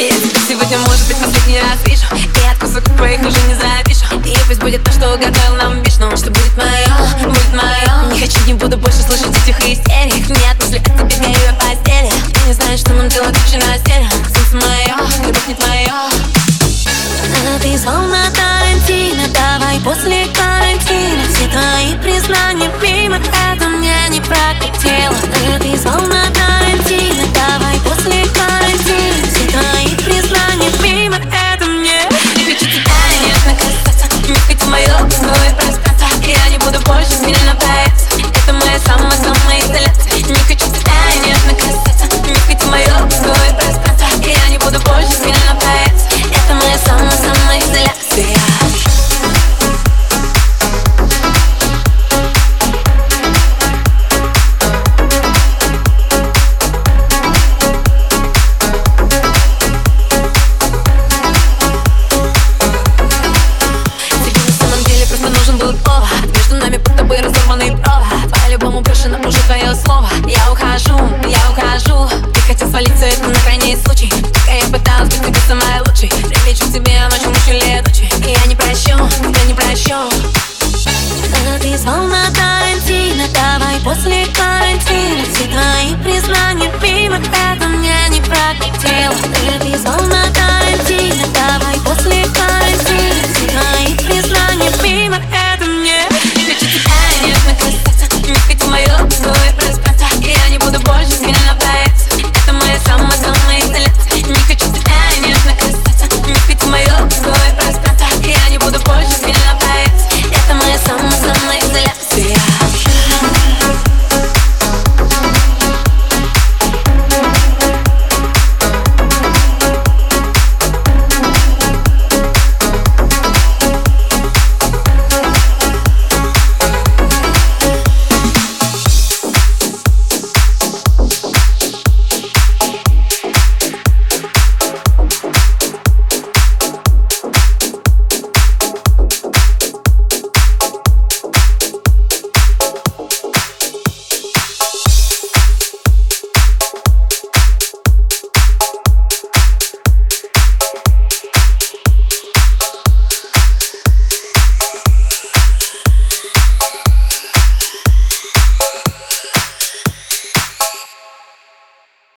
Я тебя сегодня, может быть, последний раз вижу. И от кусок твоих уже не запишу И пусть будет то, что угадал нам Вишну Что будет мое, будет мое Не хочу, не буду больше слышать этих истерик. Нет мысли о тебе в моей постели Ты не знаешь, что нам делать лучше на стеле Солнце мое, не твое Ты звал на Тарантино. Давай после карантина. Все твои признания in the past. Get them last time, myself. Нами под тобой разорванный провод По-любому брошено уже твое слово. Я ухожу, я ухожу. Ты хотел свалить все это на крайний случай. Пока я пыталась быть тебе самой лучшей Прилечу к тебе ночью, ночью, летучей И я не прощу, тебя не прощу Ты звал на Тарантино Давай после карантина. Все твои признания мимо Это мне не прокатило